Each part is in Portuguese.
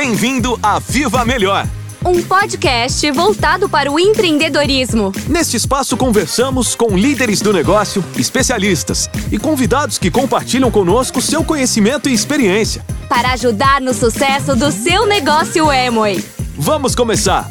Bem-vindo a Viva Melhor! Um podcast voltado para o empreendedorismo. Neste espaço conversamos com líderes do negócio, especialistas e convidados que compartilham conosco seu conhecimento e experiência. Para ajudar no sucesso do seu negócio Amway. Vamos começar!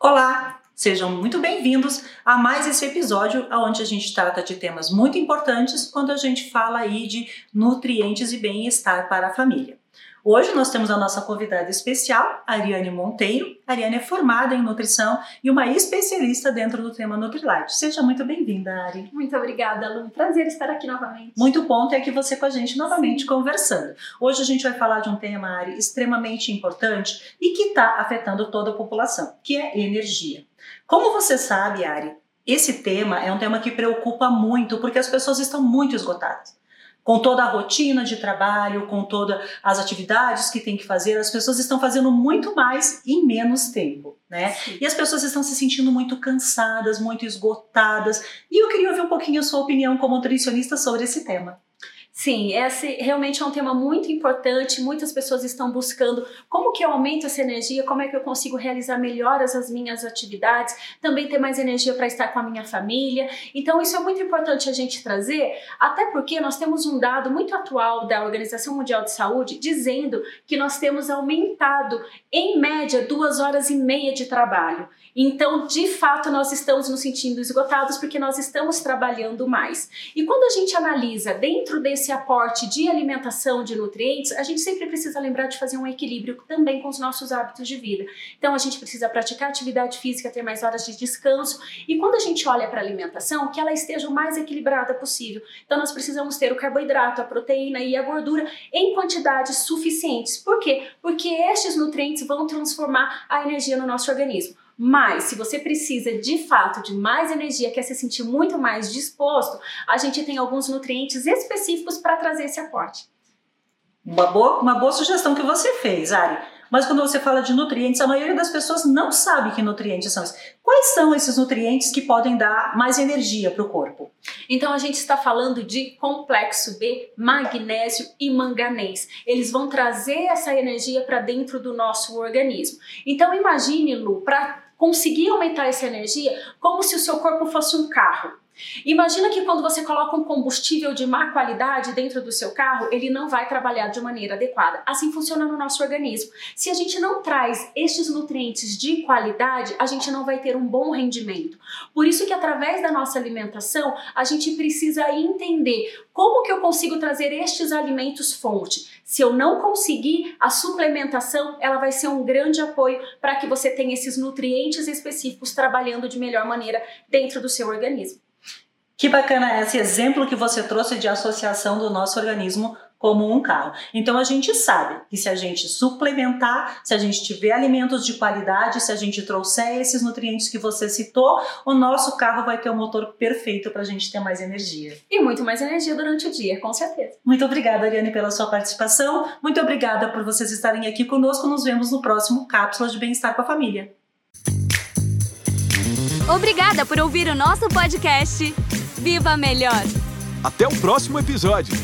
Olá! Sejam muito bem-vindos a mais esse episódio onde a gente trata de temas muito importantes quando a gente fala aí de nutrientes e bem-estar para a família. Hoje nós temos a nossa convidada especial, Ariane Monteiro. A Ariane é formada em nutrição e uma especialista dentro do tema Nutrilite. Seja muito bem-vinda, Ari. Muito obrigada, Lu. Prazer estar aqui novamente. Muito bom ter aqui você com a gente novamente Sim. conversando. Hoje a gente vai falar de um tema, Ari, extremamente importante e que está afetando toda a população, que é energia. Como você sabe, Ari, esse tema é um tema que preocupa muito porque as pessoas estão muito esgotadas com toda a rotina de trabalho, com todas as atividades que tem que fazer, as pessoas estão fazendo muito mais em menos tempo, né? Sim. E as pessoas estão se sentindo muito cansadas, muito esgotadas. E eu queria ouvir um pouquinho a sua opinião como nutricionista sobre esse tema. Sim, esse realmente é um tema muito importante. Muitas pessoas estão buscando como que eu aumento essa energia, como é que eu consigo realizar melhor as minhas atividades, também ter mais energia para estar com a minha família. Então, isso é muito importante a gente trazer, até porque nós temos um dado muito atual da Organização Mundial de Saúde dizendo que nós temos aumentado, em média, duas horas e meia de trabalho. Então, de fato, nós estamos nos sentindo esgotados porque nós estamos trabalhando mais. E quando a gente analisa dentro desse aporte de alimentação, de nutrientes, a gente sempre precisa lembrar de fazer um equilíbrio também com os nossos hábitos de vida. Então, a gente precisa praticar atividade física, ter mais horas de descanso. E quando a gente olha para a alimentação, que ela esteja o mais equilibrada possível. Então, nós precisamos ter o carboidrato, a proteína e a gordura em quantidades suficientes. Por quê? Porque estes nutrientes vão transformar a energia no nosso organismo. Mas se você precisa de fato de mais energia, quer se sentir muito mais disposto, a gente tem alguns nutrientes específicos para trazer esse aporte. Uma boa, uma boa sugestão que você fez, Ari. Mas quando você fala de nutrientes, a maioria das pessoas não sabe que nutrientes são. Quais são esses nutrientes que podem dar mais energia para o corpo? Então a gente está falando de complexo B, magnésio e manganês. Eles vão trazer essa energia para dentro do nosso organismo. Então imagine, Lu, para conseguir aumentar essa energia como se o seu corpo fosse um carro. Imagina que quando você coloca um combustível de má qualidade dentro do seu carro, ele não vai trabalhar de maneira adequada. Assim funciona no nosso organismo. Se a gente não traz estes nutrientes de qualidade, a gente não vai ter um bom rendimento. Por isso que através da nossa alimentação, a gente precisa entender como que eu consigo trazer estes alimentos fonte. Se eu não conseguir, a suplementação, ela vai ser um grande apoio para que você tenha esses nutrientes específicos trabalhando de melhor maneira dentro do seu organismo. Que bacana esse exemplo que você trouxe de associação do nosso organismo como um carro. Então a gente sabe que se a gente suplementar, se a gente tiver alimentos de qualidade, se a gente trouxer esses nutrientes que você citou, o nosso carro vai ter o um motor perfeito para a gente ter mais energia. E muito mais energia durante o dia, com certeza. Muito obrigada, Ariane, pela sua participação. Muito obrigada por vocês estarem aqui conosco. Nos vemos no próximo Cápsula de Bem-Estar com a Família. Obrigada por ouvir o nosso podcast. Viva Melhor! Até o próximo episódio!